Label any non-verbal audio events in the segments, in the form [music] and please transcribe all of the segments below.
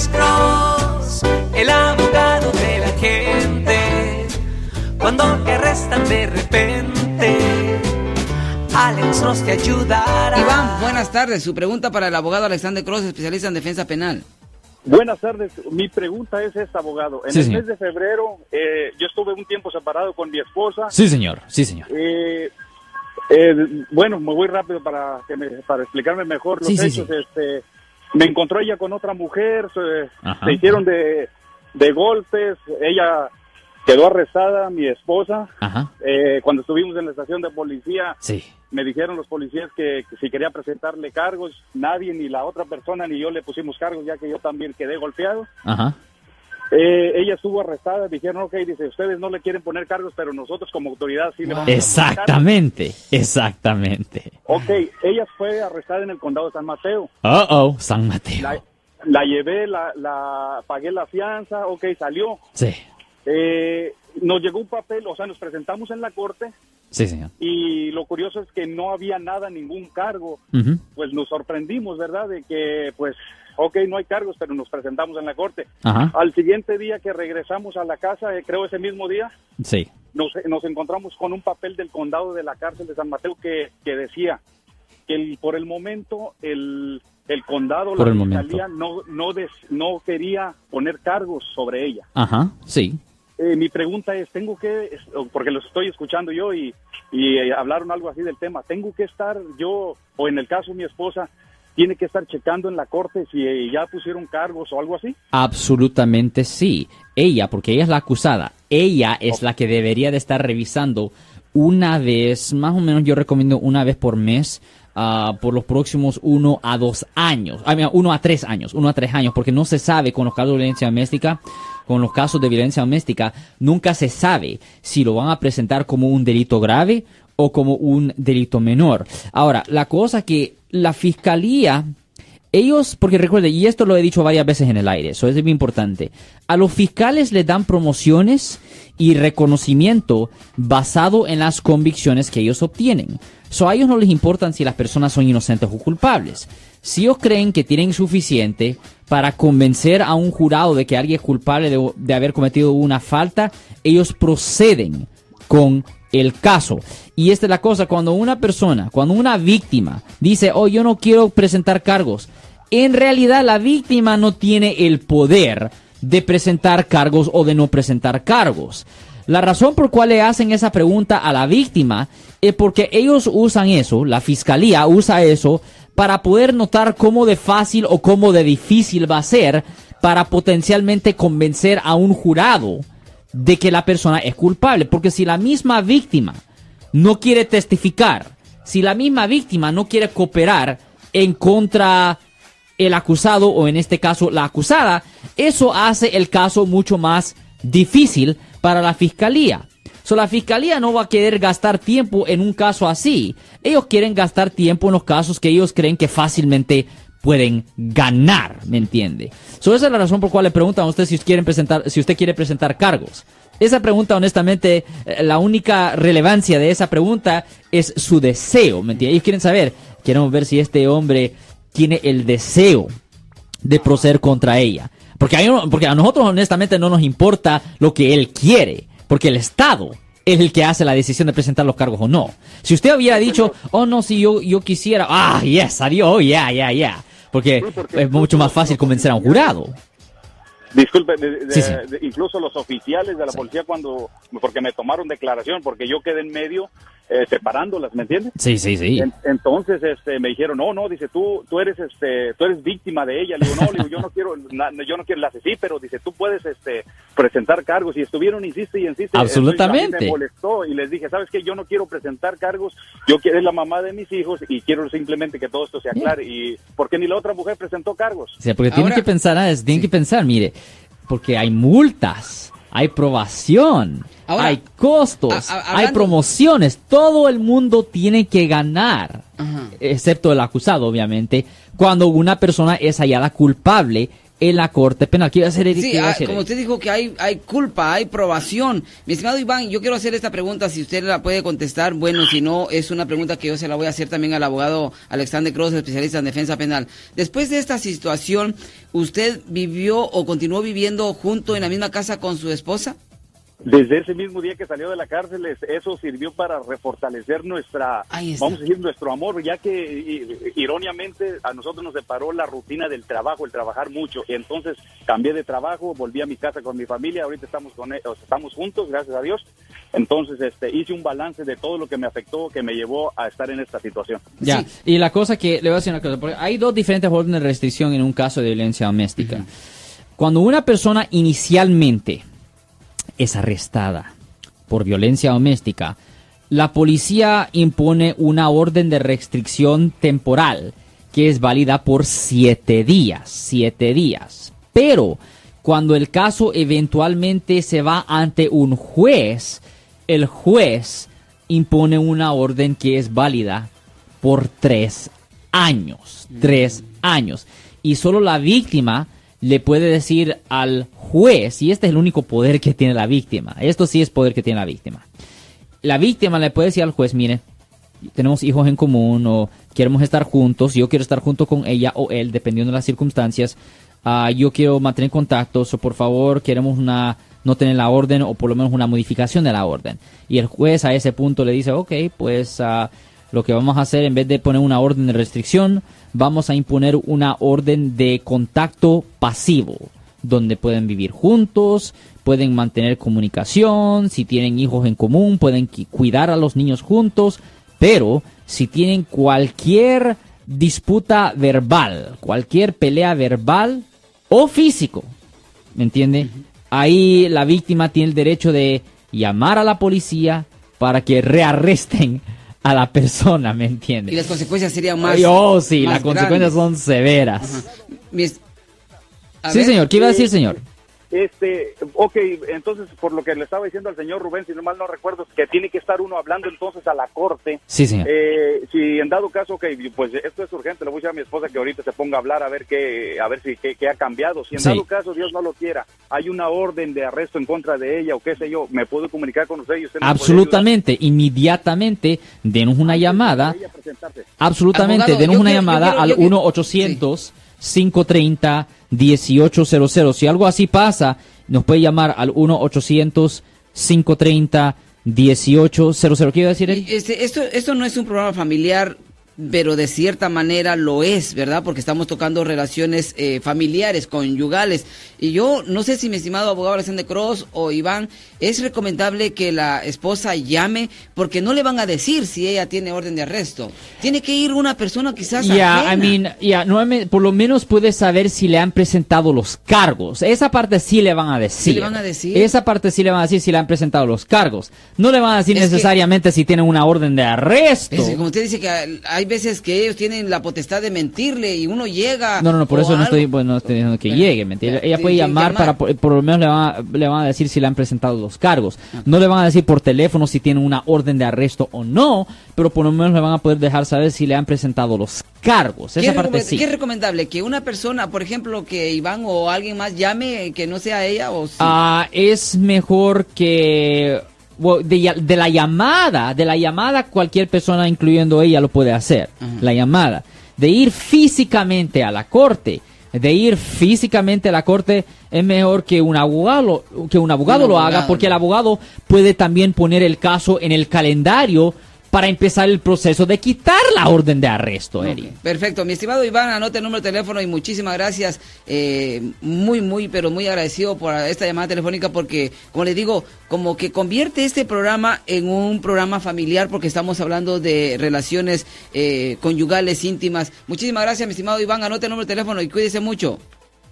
Alex Cross, el abogado de la gente. Cuando te arrestan de repente, Alex Cross te ayudará. Iván, buenas tardes. Su pregunta para el abogado Alexander Cross, especialista en defensa penal. Buenas tardes. Mi pregunta es esta, abogado. En Sí, el señor. mes de febrero, eh, yo estuve un tiempo separado con mi esposa. Sí, señor, sí, señor. Eh, eh, bueno, me voy rápido para que me- para explicarme mejor los Sí, sí, hechos. Este, me encontró ella con otra mujer, se, hicieron de, de golpes. Ella quedó arrestada, mi esposa. Eh, cuando estuvimos en la estación de policía, Sí. me dijeron los policías que, que si quería presentarle cargos, nadie, ni la otra persona, ni yo le pusimos cargos, ya que yo también quedé golpeado. Ajá. Eh, ella estuvo arrestada, dijeron, ok, dice, ustedes no le quieren poner cargos, pero nosotros como autoridad sí le vamos a poner cargos". Exactamente, exactamente. Ok, ella fue arrestada en el condado de San Mateo. Oh, oh, San Mateo. La, la llevé, la, la pagué la fianza, ok, salió. Sí, Eh, nos llegó un papel, o sea, nos presentamos en la corte sí, señor. y lo curioso es que no había nada, ningún cargo. Pues nos sorprendimos, ¿verdad? De que, pues, ok, no hay cargos, pero nos presentamos en la corte. Ajá. Al siguiente día que regresamos a la casa, eh, creo ese mismo día, Sí. nos, nos encontramos con un papel del condado de la cárcel de San Mateo que, que decía que el- por el momento el, el condado, Por la el fiscalía, no, no, des- no quería poner cargos sobre ella. Ajá, sí. Eh, mi pregunta es, tengo que, porque los estoy escuchando yo y, y eh, hablaron algo así del tema, tengo que estar yo, o en el caso mi esposa, tiene que estar checando en la corte si eh, ya pusieron cargos o algo así. Absolutamente sí. Ella, porque ella es la acusada, ella es la que debería de estar revisando una vez, más o menos yo recomiendo una vez por mes, ah, por los próximos uno a dos años, ah, uno a tres años, uno a tres años, porque no se sabe con los casos de violencia doméstica, con los casos de violencia doméstica, nunca se sabe si lo van a presentar como un delito grave o como un delito menor. Ahora, la cosa que la fiscalía ellos, porque recuerde, y esto lo he dicho varias veces en el aire, eso es muy importante, a los fiscales les dan promociones y reconocimiento basado en las convicciones que ellos obtienen. So, a ellos no les importan si las personas son inocentes o culpables. Si ellos creen que tienen suficiente para convencer a un jurado de que alguien es culpable de, de haber cometido una falta, ellos proceden con el caso. Y esta es la cosa, cuando una persona, cuando una víctima dice, oh, yo no quiero presentar cargos, en realidad la víctima no tiene el poder de presentar cargos o de no presentar cargos. La razón por cual le hacen esa pregunta a la víctima es porque ellos usan eso, la fiscalía usa eso, para poder notar cómo de fácil o cómo de difícil va a ser para potencialmente convencer a un jurado de que la persona es culpable. Porque si la misma víctima no quiere testificar, si la misma víctima no quiere cooperar en contra el acusado o en este caso la acusada, eso hace el caso mucho más difícil para la fiscalía. So, la fiscalía no va a querer gastar tiempo en un caso así. Ellos quieren gastar tiempo en los casos que ellos creen que fácilmente pueden ganar, ¿me entiende? So, esa es la razón por cual le preguntan a usted si quieren presentar, si usted quiere presentar cargos. Esa pregunta, honestamente, eh, la única relevancia de esa pregunta es su deseo, ¿me entiende? Ellos quieren saber, queremos ver si este hombre tiene el deseo de proceder contra ella. Porque a, ellos- porque a nosotros honestamente no nos importa lo que él quiere, porque el Estado es el que hace la decisión de presentar los cargos o no. Si usted hubiera dicho, oh no, si yo, yo quisiera, ah, yes, adiós, oh, yeah, yeah, yeah. Porque es mucho más fácil convencer a un jurado. Disculpe, de- de- Sí, sí. de- incluso los oficiales de la policía cuando, porque me tomaron declaración, porque yo quedé en medio eh, separándolas, ¿me entiendes? Sí, sí, sí. En- entonces este, me dijeron, no, no, dice, tú, tú eres, este, tú eres víctima de ella. Le digo, no, le digo, yo no [laughs] quiero, na- yo no quiero la sí, pero dice, tú puedes, este, presentar cargos. Y estuvieron, insiste y insiste. Absolutamente. Entonces, me molestó y les dije, ¿sabes qué? Yo no quiero presentar cargos. Yo quiero es la mamá de mis hijos y quiero simplemente que todo esto se aclare. Y porque ni la otra mujer presentó cargos. O sea, porque tienen que pensar, ah, es- tienen que pensar, mire, porque hay multas, hay probación, Ahora, hay costos, a- a- hay promociones, todo el mundo tiene que ganar, Ajá. excepto el acusado, obviamente, cuando una persona es hallada culpable en la corte penal. ¿Qué iba a hacer Eric? Sí, ¿Qué iba a ah, hacer, como usted dijo que hay, hay culpa, hay probación. Mi estimado Iván, yo quiero hacer esta pregunta, si usted la puede contestar, bueno, si no, es una pregunta que yo se la voy a hacer también al abogado Alexander Cross, especialista en defensa penal. Después de esta situación, ¿usted vivió o continuó viviendo junto en la misma casa con su esposa? Desde ese mismo día que salió de la cárcel, es- eso sirvió para refortalecer nuestra, vamos a decir, nuestro amor, ya que i- irónicamente a nosotros nos separó la rutina del trabajo, el trabajar mucho. Y entonces cambié de trabajo, volví a mi casa con mi familia, ahorita estamos con e- o sea, estamos juntos, gracias a Dios. Entonces, este, hice un balance de todo lo que me afectó, que me llevó a estar en esta situación. Ya, Sí. y la cosa que le voy a decir una cosa, porque hay dos diferentes órdenes de restricción en un caso de violencia doméstica. Cuando una persona inicialmente es arrestada por violencia doméstica, la policía impone una orden de restricción temporal que es válida por siete días, siete días. Pero cuando el caso eventualmente se va ante un juez, el juez impone una orden que es válida por tres años. Tres años. Y solo la víctima le puede decir al juez, y este es el único poder que tiene la víctima, esto sí es poder que tiene la víctima. La víctima le puede decir al juez, mire, tenemos hijos en común o queremos estar juntos, yo quiero estar junto con ella o él, dependiendo de las circunstancias, ah, yo quiero mantener contactos o por favor queremos una no tener la orden o por lo menos una modificación de la orden. Y el juez a ese punto le dice, ok, pues ah, lo que vamos a hacer en vez de poner una orden de restricción, vamos a imponer una orden de contacto pasivo, donde pueden vivir juntos, pueden mantener comunicación, si tienen hijos en común, pueden cuidar a los niños juntos, pero si tienen cualquier disputa verbal, cualquier pelea verbal o físico, ¿me entiende? Ahí la víctima tiene el derecho de llamar a la policía para que rearresten a la persona, ¿me entiende? Y las consecuencias serían más. Oh, sí, más las consecuencias son severas. Sí, señor, ¿qué iba a decir, señor? Este, ok, entonces por lo que le estaba diciendo al señor Rubén, si no mal no recuerdo, que tiene que estar uno hablando entonces a la corte. Sí, señor. Eh, si en dado caso, ok, pues esto es urgente, le voy a decir a mi esposa que ahorita se ponga a hablar a ver qué, a ver si qué, ha cambiado. Si en dado caso, Dios no lo quiera, hay una orden de arresto en contra de ella o qué sé yo, me puedo comunicar con usted Absolutamente, inmediatamente, denos una llamada. Absolutamente, denos una llamada al 1-800-530. 530 1800. Si algo así pasa, nos puede llamar al 1-800-530-1800. ¿Qué iba a decir él? Este, esto, esto no es un programa familiar pero de cierta manera lo es, ¿verdad? Porque estamos tocando relaciones eh, familiares, conyugales. Y yo no sé si mi estimado abogado Alexander Cross o Iván, es recomendable que la esposa llame porque no le van a decir si ella tiene orden de arresto. Tiene que ir una persona quizás Ya, I mean, ya, nuevamente, por lo menos puede saber si le han presentado los cargos. Esa parte sí le van a decir. ¿Sí le van a decir? Esa parte sí le van a decir si le han presentado los cargos. No le van a decir Es que- necesariamente si tienen una orden de arresto. Es que como usted dice que hay veces que ellos tienen la potestad de mentirle y uno llega. No, no, no, por eso no estoy, no estoy diciendo que Bueno, llegue, ¿me entiende? ya, Ella puede llamar, llamar. para, por, lo menos le van, a, le van a decir si le han presentado los cargos. Ah. No le van a decir por teléfono si tienen una orden de arresto o no, pero por lo menos le van a poder dejar saber si le han presentado los cargos. ¿Qué Esa es, parte sí. qué es recomendable? Que una persona, por ejemplo, que Iván o alguien más llame, que no sea ella o sí. Ah, es mejor que bueno, de, la llamada, de la llamada cualquier persona, incluyendo ella, lo puede hacer. La llamada. De ir físicamente a la corte, de ir físicamente a la corte es mejor que un abogado, que un abogado Un lo haga, porque el abogado puede también poner el caso en el calendario para empezar el proceso de quitar la orden de arresto, Eri. Perfecto, mi estimado Iván, anote el número de teléfono y muchísimas gracias. Eh, muy, muy, pero muy agradecido por esta llamada telefónica porque, como le digo, como que convierte este programa en un programa familiar porque estamos hablando de relaciones eh, conyugales íntimas. Muchísimas gracias, mi estimado Iván, anote el número de teléfono y cuídese mucho.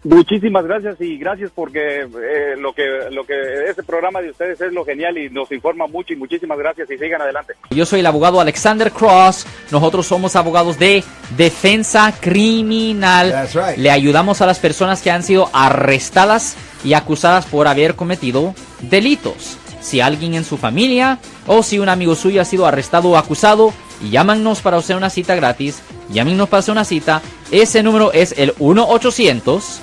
Muchísimas gracias y gracias porque eh, lo que lo que este programa de ustedes es lo genial y nos informa mucho y muchísimas gracias y sigan adelante. Yo soy el abogado Alexander Cross. Nosotros somos abogados de defensa criminal. That's right. Le ayudamos a las personas que han sido arrestadas y acusadas por haber cometido delitos. Si alguien en su familia o si un amigo suyo ha sido arrestado o acusado, llámanos para hacer una cita gratis. Llámenos para hacer una cita. Ese número es el 1 800